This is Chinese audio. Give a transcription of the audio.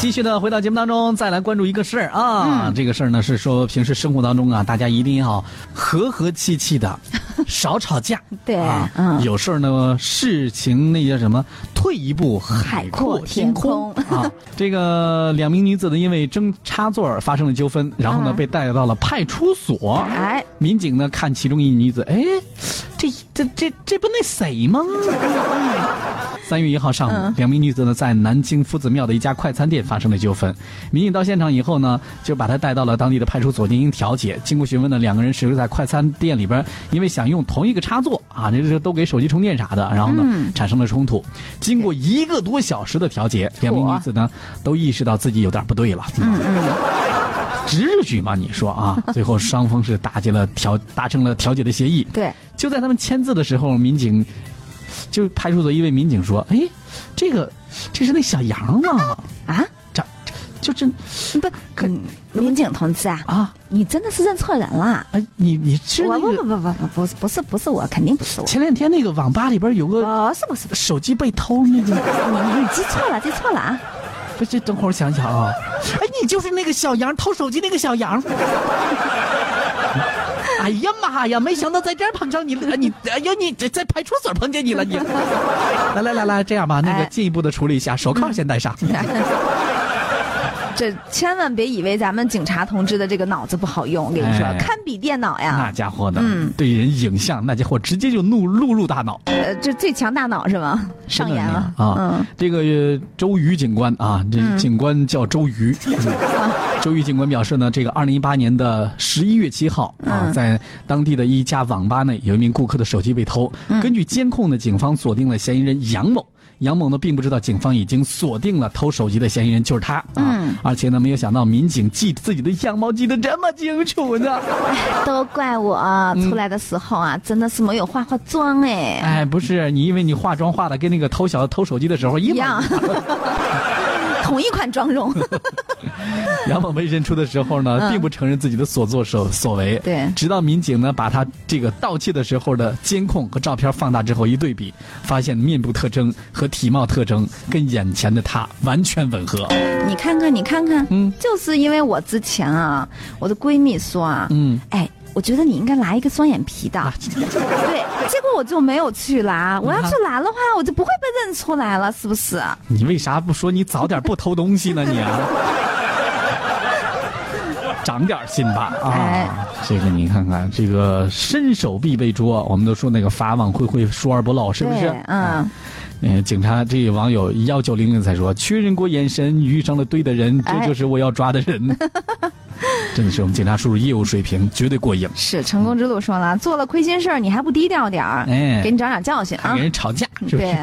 继续的回到节目当中，再来关注一个事儿啊。这个事儿呢是说，平时生活当中啊，大家一定要和和气气的，少吵架。对啊，嗯有事儿呢，事情那叫什么？退一步，海阔天空海啊。这个两名女子呢，因为争插座发生了纠纷，然后呢啊被带到了派出所。哎，民警呢看其中一女子，哎，这这这这不那谁吗？三月一号上午，嗯两名女子呢在南京夫子庙的一家快餐店发生了纠纷。民警到现场以后呢，就把她带到了当地的派出所进行调解。经过询问呢，两个人是在快餐店里边，因为想用同一个插座啊，这这都给手机充电啥的，然后呢、嗯产生了冲突。经过一个多小时的调解，两名女子呢都意识到自己有点不对了。嗯嗯，至于吗？你说啊？最后双方是达结了调达成了调解的协议。对，就在他们签字的时候，民警就派出所一位民警说：“哎，这个这是那小杨吗？啊，这这就这不，可民警同志啊，啊？你真的是认错人了。哎，你你是我不那个不不不不不是不是不是我，肯定不是我，前两天那个网吧里边有个不是不是不是，手机被偷那个？你 你记错了记错了啊！不是，等会儿我想想啊。哎，你就是那个小杨偷手机那个小杨。”哎呀妈呀！没想到在这儿碰上你了，你哎呀你在在派出所碰见你了你。来来来来，这样吧，那个哎进一步的处理一下，手铐先戴上。这千万别以为咱们警察同志的这个脑子不好用，我跟你说哎，堪比电脑呀那。家伙的，嗯对人影像，那家伙直接就录录入大脑。呃，这最强大脑是吗？上演了啊！嗯，这个呃周瑜警官啊，这警官叫周瑜。周玉警官表示呢，这个二零一八年的十一月七号啊，嗯。在当地的一家网吧内，有一名顾客的手机被偷。嗯。根据监控呢，警方锁定了嫌疑人杨某。杨某呢，并不知道警方已经锁定了偷手机的嫌疑人就是他啊，嗯。而且呢，没有想到民警记自己的样貌记得这么清楚呢。都怪我出来的时候啊，真的是没有化化妆哎，哎，不是你，因为你化妆化的跟那个偷小偷手机的时候一样，同一款妆容。杨某被认出的时候呢，嗯并不承认自己的所作所所为。对直到民警呢把他这个盗窃的时候的监控和照片放大之后一对比，发现面部特征和体貌特征跟眼前的他完全吻合。你看看，你看看，嗯就是因为我之前啊，我的闺蜜说啊，嗯，哎，我觉得你应该拿一个双眼皮的，对，结果我就没有去拿，我要去拿的话，我就不会被认出来了，是不是？你为啥不说你早点不偷东西呢？你啊，长点心吧啊！哎这个你看看，这个伸手必被捉，我们都说那个法网恢恢，疏而不漏，是不是对？嗯，嗯，警察这个网友幺九零零才说，确认过眼神，遇上了对的人，这哎就是我要抓的人。真的是我们警察叔叔业务水平绝对过硬。是成功之路说了，做了亏心事儿，你还不低调点儿，哎给你长点教训啊给！人吵架是不是？对，